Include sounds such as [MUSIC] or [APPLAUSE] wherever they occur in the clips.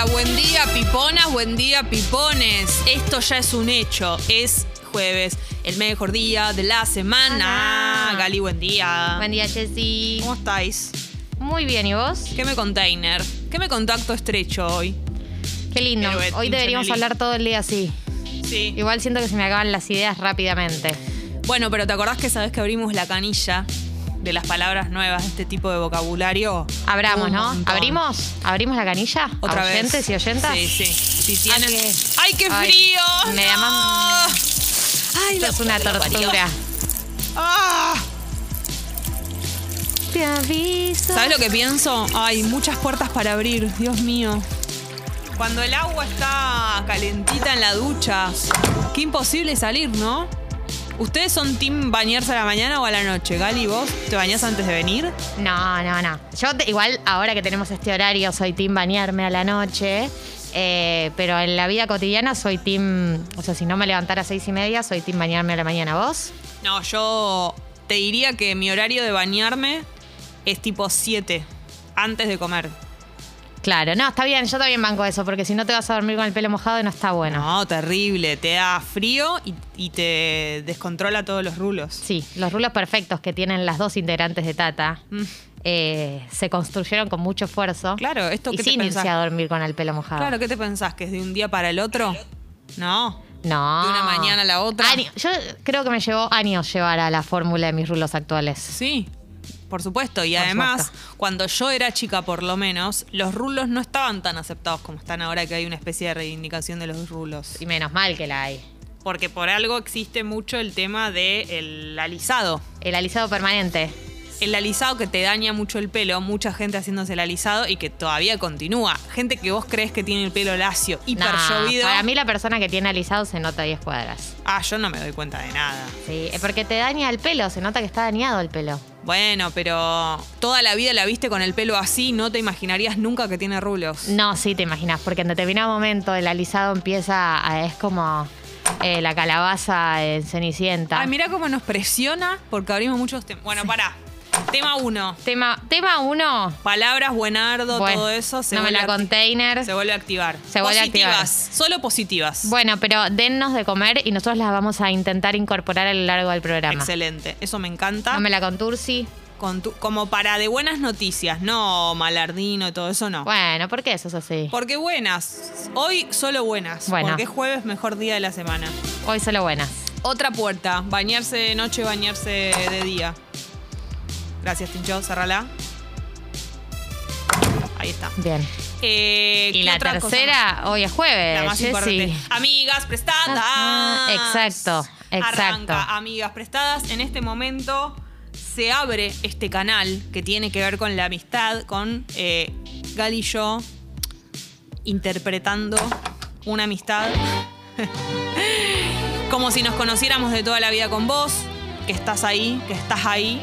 Hola, buen día piponas, buen día pipones. Esto ya es un hecho, es jueves, el mejor día de la semana. Hola. Gali, buen día. Buen día, Jessy. ¿Cómo estáis? Muy bien, ¿y vos? ¿Qué me container? ¿Qué me contacto estrecho hoy? Qué lindo. Héroe, Hoy deberíamos hablar todo el día así. Sí. Igual siento que se me acaban las ideas rápidamente. Bueno, pero ¿te acordás que sabes que abrimos la canilla de las palabras nuevas de este tipo de vocabulario? Abramos, ¿no? ¿Abrimos? ¿Abrimos la canilla? Otra ¿A vez. oyentes y oyentas? Sí, sí. Si tienen... que- ¡Ay, qué Ay, frío! me ¡No! más- ¡Ay, la es una tortura. ¡Ah! Te aviso. ¿Sabes lo que pienso? Hay muchas puertas para abrir, Dios mío. Cuando el agua está calentita en la ducha, qué imposible salir, ¿no? ¿Ustedes son team bañarse a la mañana o a la noche? Gali, ¿vos te bañás antes de venir? No, no, no. Yo te- igual ahora que tenemos este horario soy team bañarme a la noche. eh, pero en la vida cotidiana soy team. O sea, si no me levantara a seis y media, soy team bañarme a la mañana. ¿Vos? No, yo te diría que mi horario de bañarme es tipo 7, antes de comer. Claro, no, está bien, yo también banco eso, porque si no te vas a dormir con el pelo mojado no está bueno. No, terrible. Te da frío y, y te descontrola todos los rulos. Sí, los rulos perfectos que tienen las dos integrantes de Tata Mm. eh, se construyeron con mucho esfuerzo. Claro, ¿esto te sin irse a dormir con el pelo mojado. Claro, ¿qué te pensás? ¿Que es de un día para el otro? No. No. ¿De una mañana a la otra? Año- yo creo que me llevó años llevar a la fórmula de mis rulos actuales. Sí, por supuesto. Y además, cuando yo era chica, por lo menos, los rulos no estaban tan aceptados como están ahora que hay una especie de reivindicación de los rulos. Y menos mal que la hay. Porque por algo existe mucho el tema del alisado. El alisado permanente. El alisado que te daña mucho el pelo, mucha gente haciéndose el alisado y que todavía continúa. Gente que vos crees que tiene el pelo lacio, hiper Nah, llovido. para mí la persona que tiene alisado se nota 10 cuadras. Ah, yo no me doy cuenta de nada. Sí, es porque te daña el pelo, se nota que está dañado el pelo. Bueno, pero toda la vida la viste con el pelo así, no te imaginarías nunca que tiene rulos. No, sí, te imaginas, porque en determinado momento el alisado empieza a, es como eh, la calabaza en Cenicienta. Ay, mira cómo nos presiona porque abrimos muchos temas. Bueno, pará. Tema uno. Tema, tema uno. Palabras, buenardo, Bueno, todo eso se no me vuelve, la a acti- container. se vuelve a activar. Se vuelve a activar. positivas, solo positivas. Bueno, pero dennos de comer y nosotros las vamos a intentar incorporar a lo largo del programa. Excelente. Eso me encanta. No me la contursi. Con tu- como para de buenas noticias, no malardino y todo eso, no. Bueno, ¿por qué eso es así? Porque buenas. Hoy solo buenas. Bueno. Porque es jueves, mejor día de la semana. Hoy solo buenas. Otra puerta. Bañarse de noche, bañarse de día. Gracias, Tincho. Cerrala. Ahí está. Bien. Eh, Y ¿qué la cosa tercera, hoy es jueves. La más Jessy. importante. Amigas prestadas. Ah, exacto, exacto. Arranca, amigas prestadas. En este momento se abre este canal que tiene que ver con la amistad, con eh, Gal y yo interpretando una amistad [LAUGHS] como si nos conociéramos de toda la vida con vos, que estás ahí, que estás ahí.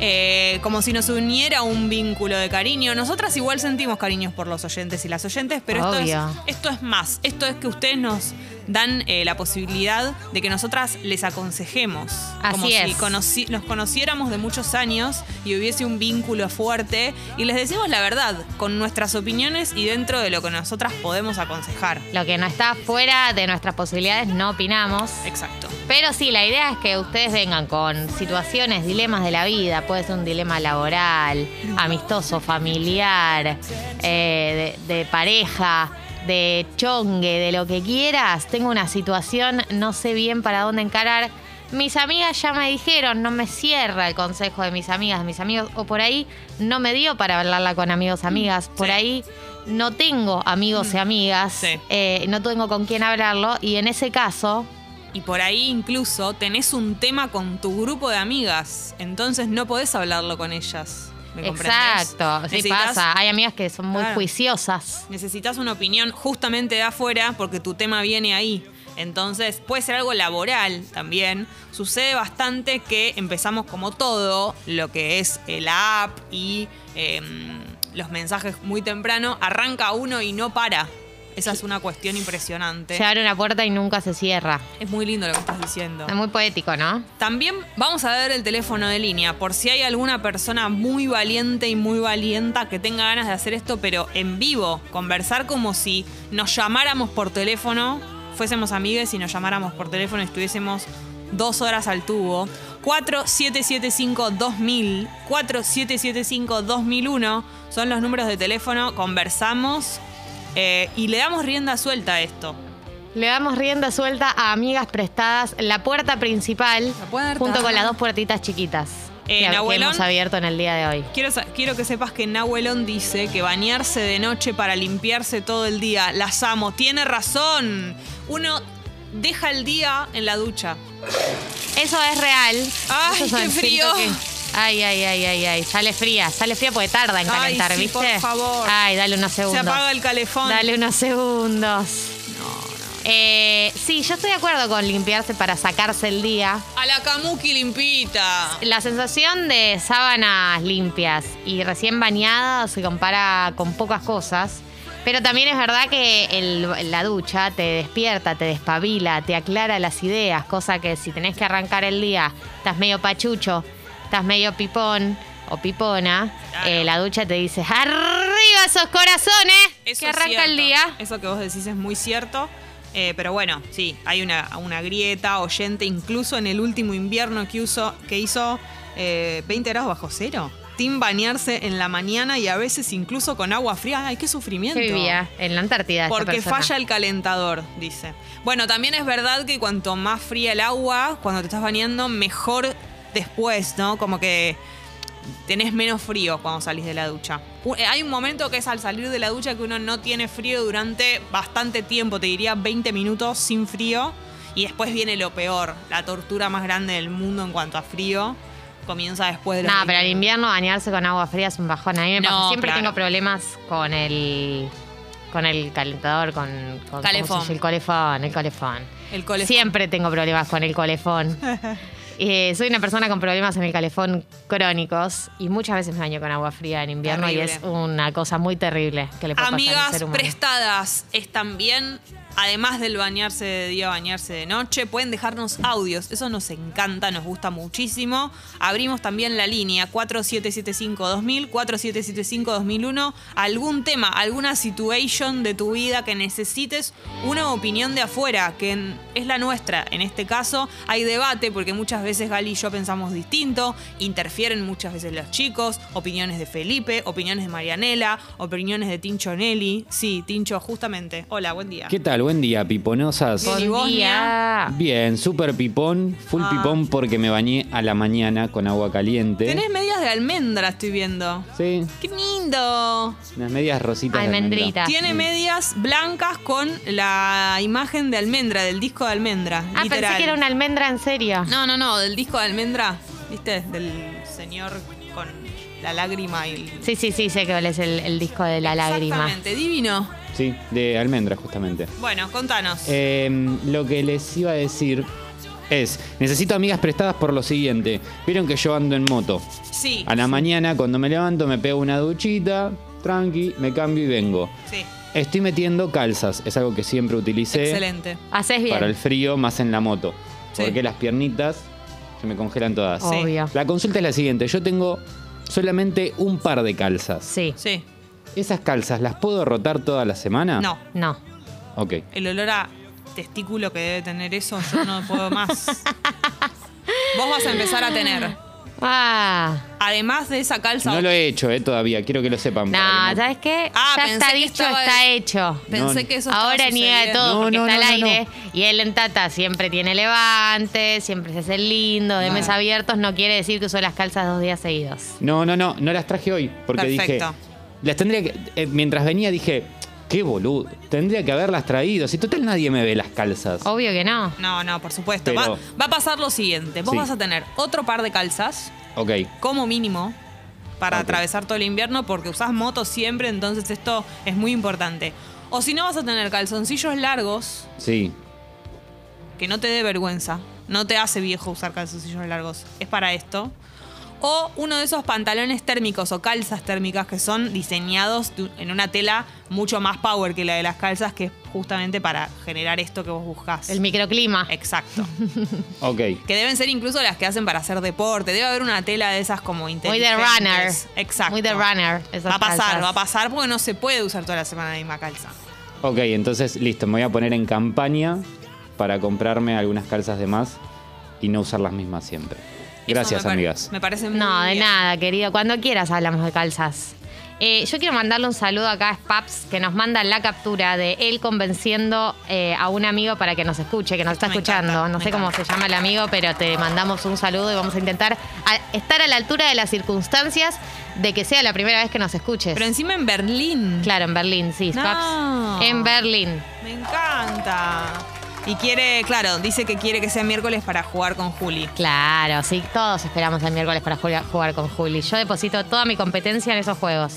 Eh, como si nos uniera un vínculo de cariño. Nosotras igual sentimos cariños por los oyentes y las oyentes, pero esto es, Obvio. esto es más. Esto es que ustedes nos dan eh, la posibilidad de que nosotras les aconsejemos. como Así si es. conoci- nos conociéramos de muchos años y hubiese un vínculo fuerte. Y les decimos la verdad, con nuestras opiniones y dentro de lo que nosotras podemos aconsejar. Lo que no está fuera de nuestras posibilidades no opinamos. Exacto. Pero sí, la idea es que ustedes vengan con situaciones, dilemas de la vida. Puede ser un dilema laboral, amistoso, familiar, eh, de, de pareja, de chongue, de lo que quieras. Tengo una situación, no sé bien para dónde encarar. Mis amigas ya me dijeron, no me cierra el consejo de mis amigas, de mis amigos, o por ahí no me dio para hablarla con amigos, amigas. Por Sí. ahí no tengo amigos y amigas, Sí. eh, no tengo con quién hablarlo, y en ese caso, Y por ahí incluso tenés un tema con tu grupo de amigas, entonces no podés hablarlo con ellas. ¿Me? Exacto, sí pasa. Hay amigas que son muy Claro. juiciosas. Necesitas una opinión justamente de afuera porque tu tema viene ahí. Entonces puede ser algo laboral también. Sucede bastante que empezamos como todo, lo que es la app y em, los mensajes muy temprano, arranca uno y no para. Esa es una cuestión impresionante. Se abre una puerta y nunca se cierra. Es muy lindo lo que estás diciendo. Es muy poético, ¿no? También vamos a ver el teléfono de línea, por si hay alguna persona muy valiente y muy valienta que tenga ganas de hacer esto, pero en vivo, conversar como si nos llamáramos por teléfono, fuésemos amigues y nos llamáramos por teléfono y estuviésemos dos horas al tubo. 4775-2000, 4775-2001 son los números de teléfono, conversamos eh, y le damos rienda suelta a esto. Le damos rienda suelta a amigas prestadas, la puerta principal, La puerta. junto con las dos puertitas chiquitas Eh, que, Nahuelón. hemos abierto en el día de hoy. Quiero, quiero que sepas que Nahuelón dice que bañarse de noche para limpiarse todo el día. Las amo. Tiene razón. Uno deja el día en la ducha. Eso es real. Ay, qué frío. que- Ay, ay, ay, ay, ay. Sale fría, sale fría porque tarda en Ay, calentar, sí, ¿viste? por favor. Ay, dale unos Se segundos. apaga el calefón. Dale unos segundos. Eh, sí, yo estoy de acuerdo con limpiarse para sacarse el día. A la kamuki limpita. La sensación de sábanas limpias y recién bañadas se compara con pocas cosas. Pero también es verdad que el- la ducha te despierta, te despabila, te aclara las ideas, cosa que si tenés que arrancar el día, estás medio pachucho, estás medio pipón o pipona, Claro. eh, la ducha te dice, arriba esos corazones, Eso que arranca el día. Eso que vos decís es muy cierto. Eh, pero bueno, sí, hay una, una grieta oyente, incluso en el último invierno que, uso, que hizo eh, 20 grados bajo cero. Team bañarse en la mañana y a veces incluso con agua fría. ¡Ay, qué sufrimiento! Que vivía en la Antártida. Porque falla el calentador, dice. Bueno, también es verdad que cuanto más fría el agua, cuando te estás bañando, mejor después, ¿no? Como que tenés menos frío cuando salís de la ducha. Eh, Hay un momento que es al salir de la ducha que uno no tiene frío durante bastante tiempo, te diría 20 minutos sin frío. Y después viene lo peor, la tortura más grande del mundo en cuanto a frío. Comienza después de los No, 20 pero al minutos. invierno bañarse con agua fría es un bajón. A mí me No, pasa. Siempre claro. tengo problemas con el con el calentador, con, con ¿cómo se Calefón. el colefón, el colefón. El colefón. Siempre tengo problemas con el colefón. [LAUGHS] Eh, soy una persona con problemas en el calefón crónicos y muchas veces me baño con agua fría en invierno y es una cosa muy terrible que le puede pasar al Amigas ser humano. prestadas están bien. Además del bañarse de día, bañarse de noche, pueden dejarnos audios. Eso nos encanta, nos gusta muchísimo. Abrimos también la línea 4775-2000, 4775-2001. Algún tema, alguna situation de tu vida que necesites una opinión de afuera, que es la nuestra. En este caso hay debate porque muchas veces Gali y yo pensamos distinto, interfieren muchas veces los chicos, opiniones de Felipe, opiniones de Marianela, opiniones de Tincho Nelly. Sí, Tincho, justamente. Hola, buen día. ¿Qué tal? Buen día, piponosas. Bien, ¿y vos, Buen día. Bien, súper pipón, full Ah. pipón porque me bañé a la mañana con agua caliente. Tenés medias de almendra, estoy viendo. Sí, ¡Qué lindo! unas medias rositas. de almendra. Almendrita. Tiene medias blancas con la imagen de almendra, del disco de almendra. Ah, literal. pensé que era una almendra en serio. No, no, no, del disco de almendra, ¿viste? Del señor con la lágrima y el... Sí, sí, sí, sé que es el, el disco de la lágrima. Exactamente, divino. Sí, de almendra justamente. Bueno, contanos. Eh, lo que les iba a decir es, necesito amigas prestadas por lo siguiente. Vieron que yo ando en moto. sí, A la mañana cuando me levanto me pego una duchita, tranqui, me cambio y vengo. sí, Estoy metiendo calzas, es algo que siempre utilicé. excelente. Haces bien. para el frío más en la moto. Sí. Porque las piernitas se me congelan todas. Obvio. La consulta es la siguiente. Yo tengo solamente un par de calzas. Sí. Sí, ¿Esas calzas las puedo rotar toda la semana? no, No. Ok. el olor a testículo que debe tener eso, yo no puedo más. [LAUGHS] Vos vas a empezar a tener, Ah. además de esa calza, No lo he hecho eh, todavía. Quiero que lo sepan. No, para que no- ¿sabes qué? Ah, ya pensé está que dicho, estaba- está hecho. pensé No. que eso estaba Ahora niega todo No, porque no, está al no, no, aire. Y él en Tata siempre tiene levante, siempre se hace el lindo, de Ah. mes abiertos. No quiere decir que usó las calzas dos días seguidos. No, no, no. No las traje hoy. Porque Perfecto. dije. Las tendría que. eh, mientras venía dije. Qué boludo. Tendría que haberlas traído. Si total nadie me ve las calzas. Obvio que no. No, no, por supuesto. Pero- Va, va a pasar lo siguiente. Vos Sí. vas a tener otro par de calzas, Ok. como mínimo, para Ok. atravesar todo el invierno, porque usás moto siempre, entonces esto es muy importante. O si no, vas a tener calzoncillos largos, Sí. que no te dé vergüenza. No te hace viejo usar calzoncillos largos. Es para esto. O uno de esos pantalones térmicos o calzas térmicas que son diseñados en una tela mucho más power que la de las calzas, que es justamente para generar esto que vos buscás. El microclima. Exacto. [LAUGHS] Ok. que deben ser incluso las que hacen para hacer deporte. Debe haber una tela de esas como Muy inteligentes. de runner. Exacto. Muy de runner. esas Va a pasar, calzas. va a pasar porque no se puede usar toda la semana la misma calza. Ok, entonces listo, me voy a poner en campaña para comprarme algunas calzas de más y no usar las mismas siempre. Gracias, me amigas. Me parece muy No, de bien. nada, querido. Cuando quieras hablamos de calzas. Eh, yo quiero mandarle un saludo acá a Spaps, que nos manda la captura de él convenciendo eh, a un amigo para que nos escuche, que nos está Me escuchando. encanta, no sé cómo se llama el amigo, pero te mandamos un saludo y vamos a intentar a- estar a la altura de las circunstancias de que sea la primera vez que nos escuches. Pero encima en Berlín. Claro, en Berlín, sí, Spaps. No. En Berlín. Me encanta. Y quiere, claro, dice que quiere que sea miércoles para jugar con Juli. Claro, sí, todos esperamos el miércoles para jugar, con Juli. Yo deposito toda mi competencia en esos juegos.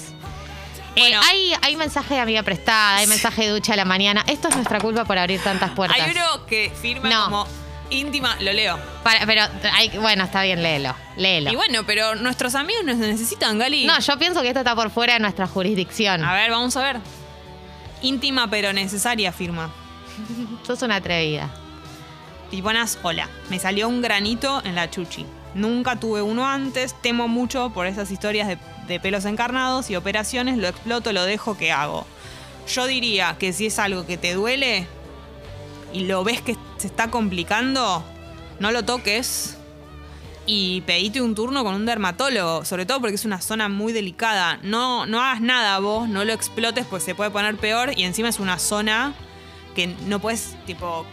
Eh, Bueno. hay, hay mensaje de amiga prestada, hay mensaje de ducha a la mañana. Esto es nuestra culpa por abrir tantas puertas. Hay uno que firma No. como íntima, lo leo. Para- pero, hay, bueno, está bien, léelo, léelo. Y bueno, pero nuestros amigos nos necesitan, Gali. No, yo pienso que esto está por fuera de nuestra jurisdicción. A ver, vamos a ver. Íntima pero necesaria firma. [LAUGHS] Sos una atrevida. Piponas, hola. Me salió un granito en la chuchi. Nunca tuve uno antes, temo mucho por esas historias de, de pelos encarnados y operaciones, lo exploto, lo dejo, ¿qué hago? Yo diría que si es algo que te duele y lo ves que se está complicando, no lo toques y pedite un turno con un dermatólogo, sobre todo porque es una zona muy delicada. No, no hagas nada vos, no lo explotes pues se puede poner peor y encima es una zona que no puedes, tipo,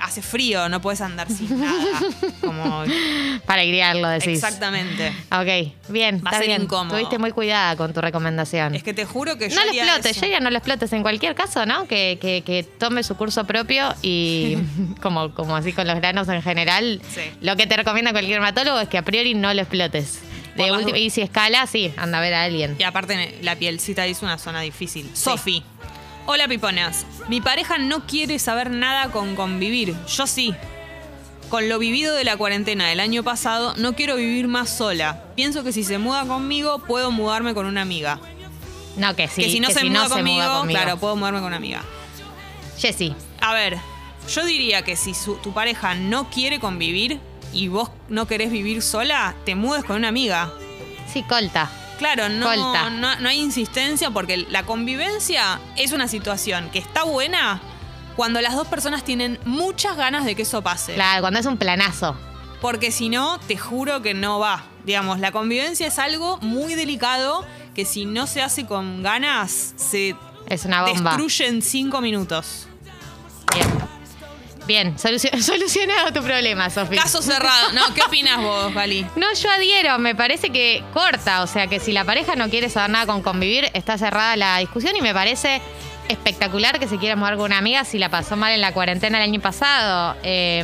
hace frío, no puedes andar sin nada. [LAUGHS] Como, Para criarlo, decís. exactamente. Ok, bien, Va a ser bien. incómodo. Tuviste muy cuidada con tu recomendación. Es que te juro que yo No lo explotes, yo ya no lo explotes en cualquier caso, ¿no? Que, que- que tome su curso propio y [LAUGHS] como, como así con los granos en general, Sí. lo que te recomienda cualquier dermatólogo es que a priori no lo explotes. De última, y si escala, sí, anda a ver a alguien. Y aparte la pielcita es una zona difícil. Sofi. Hola piponas. Mi pareja no quiere saber nada con convivir. Yo sí. Con lo vivido de la cuarentena del año pasado, no quiero vivir más sola. Pienso que si se muda conmigo, puedo mudarme con una amiga. No, que sí. que si no, que se, si muda no se conmigo, muda conmigo. claro, puedo mudarme con una amiga. Jessy, A ver, yo diría que si su- tu pareja no quiere convivir y vos no querés vivir sola, te mudes con una amiga. sí, colta. Claro, no, no, no hay insistencia porque la convivencia es una situación que está buena cuando las dos personas tienen muchas ganas de que eso pase. Claro, cuando es un planazo. Porque si no, te juro que no va. Digamos, la convivencia es algo muy delicado que si no se hace con ganas, se Es una bomba. destruye en cinco minutos. Bien. Bien, solucio- [LAUGHS] solucionado tu problema, Sofía. Caso cerrado. No, ¿qué opinas vos, Gali? No, yo adhiero, me parece que corta, o sea que si la pareja no quiere saber nada con convivir, está cerrada la discusión y me parece espectacular que se quiera mudar con una amiga si la pasó mal en la cuarentena el año pasado. Eh,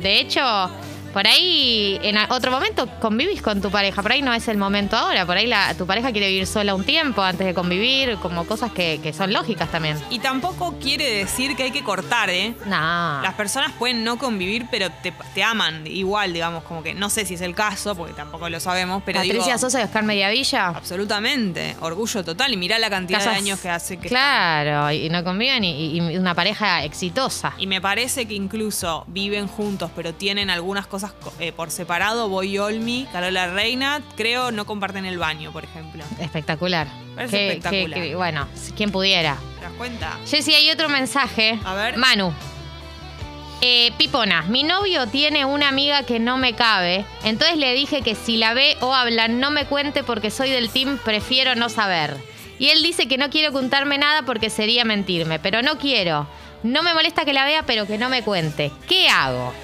de hecho, por ahí en otro momento convivís con tu pareja, por ahí no es el momento ahora, por ahí la, tu pareja quiere vivir sola un tiempo antes de convivir, como cosas que, que son lógicas también. Y tampoco quiere decir que hay que cortar, ¿eh? No. Las personas pueden no convivir, pero te, te aman igual, digamos, como que no sé si es el caso, porque tampoco lo sabemos, pero Patricia digo, Sosa y Oscar Mediavilla. absolutamente, orgullo total y mirá la cantidad Casas- de años que hace que Claro, y no conviven y, y una pareja exitosa. Y me parece que incluso viven juntos, pero tienen algunas cosas eh, por separado. Boy Olmi, Carola Reina, creo no comparten el baño, por ejemplo. Espectacular. Parece Qué- espectacular. qué- qué- bueno, quien pudiera. ¿Te das cuenta? Jessy, hay otro mensaje. A ver. Manu. Eh, Pipona, mi novio tiene una amiga que no me cabe, entonces le dije que si la ve o habla no me cuente porque soy del team, prefiero no saber. Y él dice que no quiere ocultarme nada porque sería mentirme, pero no quiero. No me molesta que la vea, pero que no me cuente. ¿Qué hago?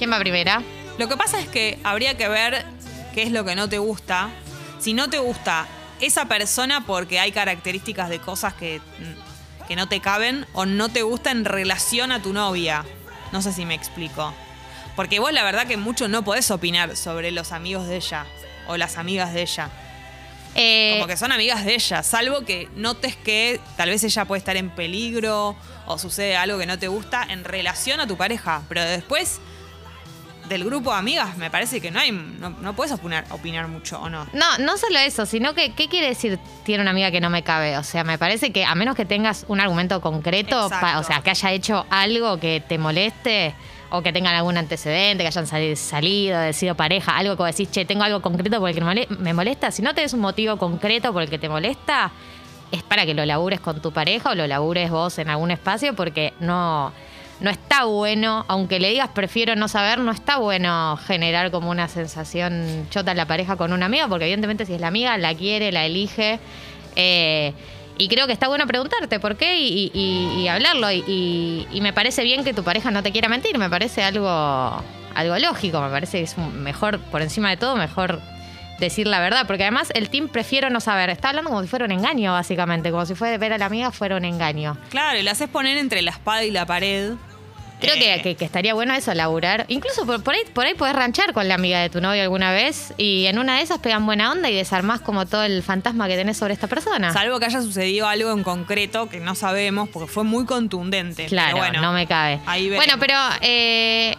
¿Quién va primera? Lo que pasa es que habría que ver qué es lo que no te gusta. Si no te gusta esa persona porque hay características de cosas que, mm, que no te caben o no te gusta en relación a tu novia. No sé si me explico. Porque vos la verdad que mucho no podés opinar sobre los amigos de ella o las amigas de ella. Eh, Como que son amigas de ella, salvo que notes que tal vez ella puede estar en peligro o sucede algo que no te gusta en relación a tu pareja. Pero después, del grupo de amigas, me parece que no hay, no, no puedes opinar, opinar mucho, ¿o no? No, no solo eso, sino que, ¿qué quiere decir tiene una amiga que no me cabe? O sea, me parece que a menos que tengas un argumento concreto, pa- o sea, que haya hecho algo que te moleste o que tengan algún antecedente, que hayan sali- salido, sido pareja, algo que decís, che, tengo algo concreto por el que me molesta. Si no tenés un motivo concreto por el que te molesta, es para que lo labures con tu pareja o lo labures vos en algún espacio porque no, no está bueno, aunque le digas prefiero no saber, no está bueno generar como una sensación chota en la pareja con una amiga, porque evidentemente si es la amiga, la quiere, la elige. eh, y creo que está bueno preguntarte por qué y, y- y hablarlo. Y, y- me parece bien que tu pareja no te quiera mentir, me parece algo, algo lógico, me parece que es mejor, por encima de todo, mejor decir la verdad, porque además el team prefiero no saber, está hablando como si fuera un engaño, básicamente, como si fuera ver a la amiga fuera un engaño. Claro, y la haces poner entre la espada y la pared. Creo que, Eh, que- que estaría bueno eso, laburar. Incluso por, por ahí por ahí podés ranchar con la amiga de tu novio alguna vez y en una de esas pegan buena onda y desarmás como todo el fantasma que tenés sobre esta persona. Salvo que haya sucedido algo en concreto que no sabemos, porque fue muy contundente. Claro, bueno, no me cabe. ahí bueno, pero eh,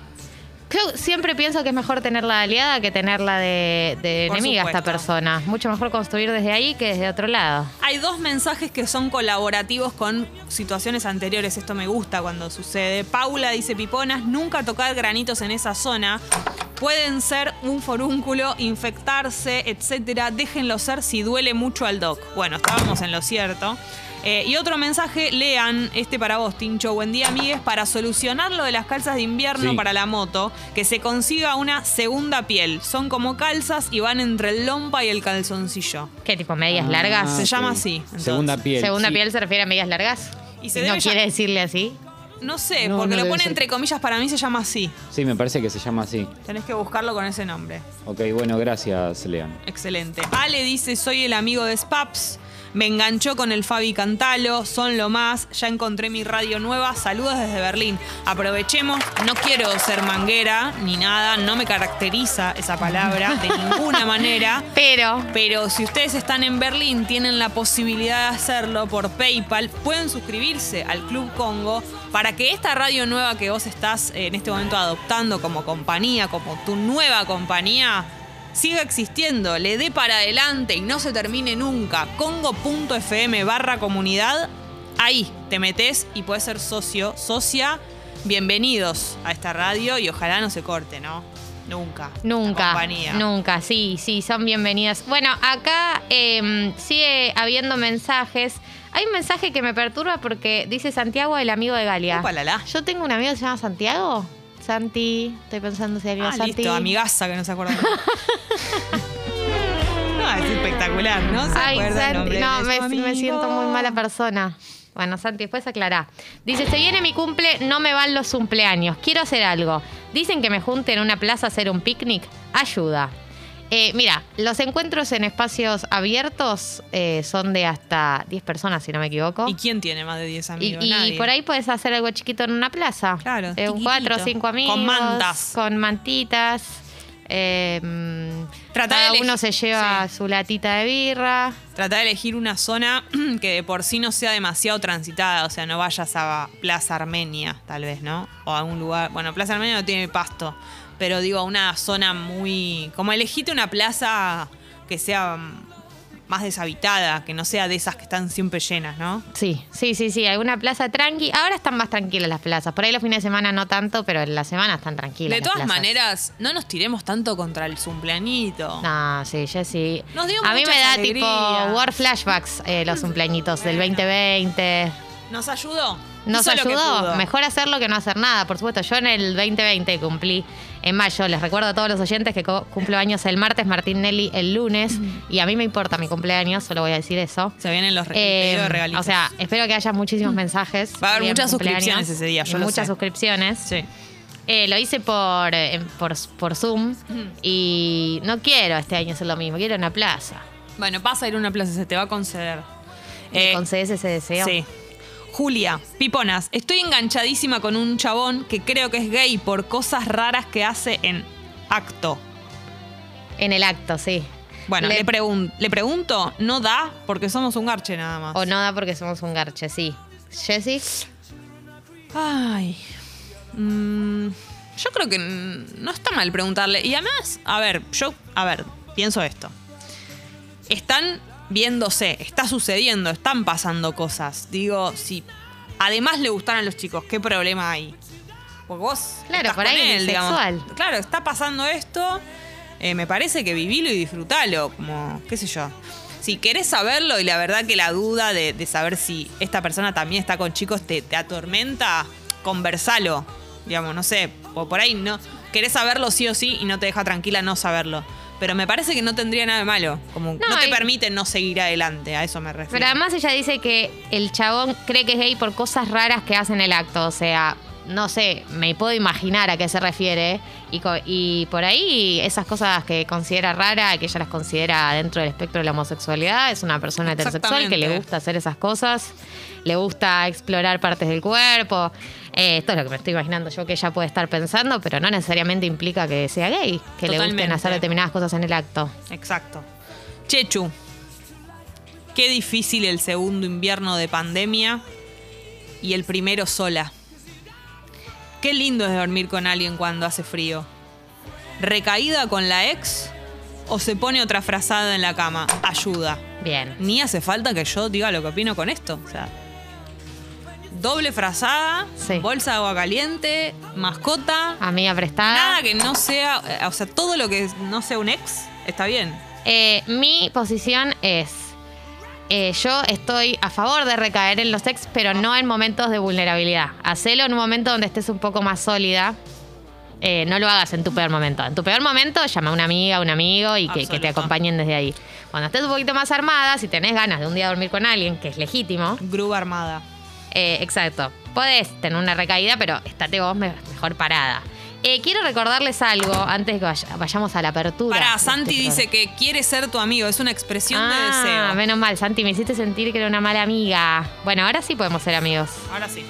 creo, siempre pienso que es mejor tenerla de aliada que tenerla de, de enemiga a esta supuesto. persona. Mucho mejor construir desde ahí que desde otro lado. Hay dos mensajes que son colaborativos con situaciones anteriores. Esto me gusta cuando sucede. Paula dice, Piponas, nunca tocar granitos en esa zona. Pueden ser un forúnculo, infectarse, etcétera. Déjenlo ser si duele mucho al doc. Bueno, estábamos en lo cierto. Eh, y otro mensaje, lean este para vos, Tincho. Buen día, amigues. Para solucionar lo de las calzas de invierno Sí. para la moto, que se consiga una segunda piel. Son como calzas y van entre el lompa y el calzoncillo. ¿Qué tipo? ¿Medias Ah, largas? Se llama así, entonces. Segunda piel. ¿Segunda sí. piel se refiere a medias largas? Y se ¿No debe quiere decirle así? No sé, No, porque no lo pone ser. entre comillas, para mí se llama así. Sí, me parece que se llama así. Tenés que buscarlo con ese nombre. Ok, bueno, gracias, Leon. Excelente. Ale dice, soy el amigo de Spaps. Me enganchó con el Fabi Cantalo, son lo más. Ya encontré mi radio nueva. Saludos desde Berlín. Aprovechemos, no quiero ser manguera ni nada, no me caracteriza esa palabra de [LAUGHS] ninguna manera. Pero Pero si ustedes están en Berlín, tienen la posibilidad de hacerlo por PayPal, pueden suscribirse al Club Congo para que esta radio nueva que vos estás en este momento adoptando como compañía, como tu nueva compañía, siga existiendo, le dé para adelante y no se termine nunca. Congo.fm barra comunidad, ahí te metes y puedes ser socio, socia. Bienvenidos a esta radio y ojalá no se corte, ¿no? Nunca. Nunca, compañía. nunca, sí, sí, son bienvenidas. Bueno, acá eh, sigue habiendo mensajes. Hay un mensaje que me perturba porque dice Santiago, el amigo de Galia. Upalala. Yo tengo un amigo que se llama Santiago. Santi, estoy pensando si alguien Ah, Santi. listo, amigaza que no se acuerda. [LAUGHS] no, es espectacular, ¿no? Se Ay, acuerda el Santi, nombre no, me, siento muy mala persona. Bueno, Santi, después aclará. Dice, se viene mi cumple, no me van los cumpleaños. Quiero hacer algo. Dicen que me junte en una plaza a hacer un picnic. Ayuda. Eh, mira, los encuentros en espacios abiertos eh, son de hasta 10 personas, si no me equivoco. ¿Y quién tiene más de 10 Y, amigos? y Nadie. por ahí puedes hacer algo chiquito en una plaza. Claro, Eh, un chiquitito. cuatro o cinco amigos. Con mantas. Con mantitas. De cada uno se lleva sí. su latita de birra. Trata de elegir una zona [CLEARS THROAT] que de por sí no sea demasiado transitada. O sea, no vayas a Plaza Armenia, tal vez, ¿no? O a algún lugar. Bueno, Plaza Armenia no tiene pasto. Pero digo, una zona muy. Como elegite una plaza que sea más deshabitada, que no sea de esas que están siempre llenas, ¿no? Sí, sí, sí, sí. Alguna plaza tranqui. Ahora están más tranquilas las plazas. Por ahí los fines de semana no tanto, pero en la semana están tranquilas. De las todas plazas. maneras, no nos tiremos tanto contra el cumpleañito. No, sí. Nos dio A mí me da alegrías. tipo war flashbacks eh, los cumpleañitos del Bueno. 2020. ¿Nos ayudó? Nos Hizo ayudó. Mejor hacerlo que no hacer nada. Por supuesto, yo en el 2020 cumplí en mayo. Les recuerdo a todos los oyentes que cumplo años el martes, Martín Nelly el lunes. Y a mí me importa mi cumpleaños, solo voy a decir eso. Se vienen los Eh, regalitos. o sea, espero que haya muchísimos mensajes. Va a haber muchas suscripciones ese día, yo lo Muchas sé. suscripciones. Sí. Eh, lo hice por, eh, por, por Zoom y no quiero este año hacer lo mismo, quiero una plaza. Bueno, vas a ir a una plaza, se te va a conceder. ¿Me Eh, concedes ese deseo? Sí. Julia, Piponas, estoy enganchadísima con un chabón que creo que es gay por cosas raras que hace en acto. En el acto, sí. Bueno, Le- le, pregun- le pregunto, no da porque somos un garche nada más. O no da porque somos un garche, sí. Jessy, Ay. Mm, Yo creo que no está mal preguntarle. Y además, a ver, yo, a ver, pienso esto. Están viéndose, está sucediendo, están pasando cosas. Digo, si además le gustan a los chicos, ¿qué problema hay? Porque vos. Claro, estás por con ahí es él, digamos. sexual. Claro, está pasando esto. eh, me parece que vivilo y disfrutalo. Como, qué sé yo. Si querés saberlo y la verdad que la duda de, de saber si esta persona también está con chicos te, te atormenta, conversalo. Digamos, no sé. O por ahí no. Querés saberlo sí o sí y no te deja tranquila no saberlo. Pero me parece que no tendría nada de malo. Como no, No, te y- permite no seguir adelante. A eso me refiero. Pero además ella dice que el chabón cree que es gay por cosas raras que hace en el acto. O sea, no sé, me puedo imaginar a qué se refiere. Y, y por ahí esas cosas que considera rara, que ella las considera dentro del espectro de la homosexualidad, es una persona heterosexual que le gusta hacer esas cosas, le gusta explorar partes del cuerpo. Eh, esto es lo que me estoy imaginando yo que ella puede estar pensando, pero no necesariamente implica que sea gay, que le gusten hacer determinadas cosas en el acto. Exacto. Chechu. Qué difícil el segundo invierno de pandemia y el primero sola. Qué lindo es dormir con alguien cuando hace frío. ¿Recaída con la ex o se pone otra frazada en la cama? Ayuda. Bien. Ni hace falta que yo diga lo que opino con esto. O sea, doble frazada, Sí. bolsa de agua caliente, mascota. Amiga prestada. Nada que no sea, eh, o sea, todo lo que no sea un ex está bien. Eh, mi posición es, eh, yo estoy a favor de recaer en los ex, pero no en momentos de vulnerabilidad. Hacelo en un momento donde estés un poco más sólida. Eh, no lo hagas en tu peor momento. En tu peor momento, llama a una amiga, a un amigo y que, que te acompañen desde ahí. Cuando estés un poquito más armada, si tenés ganas de un día dormir con alguien, que es legítimo, Grúa armada. eh, exacto. Podés tener una recaída, pero estate vos me- mejor parada. Eh, quiero recordarles algo antes de que vaya- vayamos a la apertura. Pará, de este Santi dice que quiere ser tu amigo, es una expresión de Ah, deseo. menos mal, Santi, me hiciste sentir que era una mala amiga. Bueno, ahora sí podemos ser amigos. Ahora sí.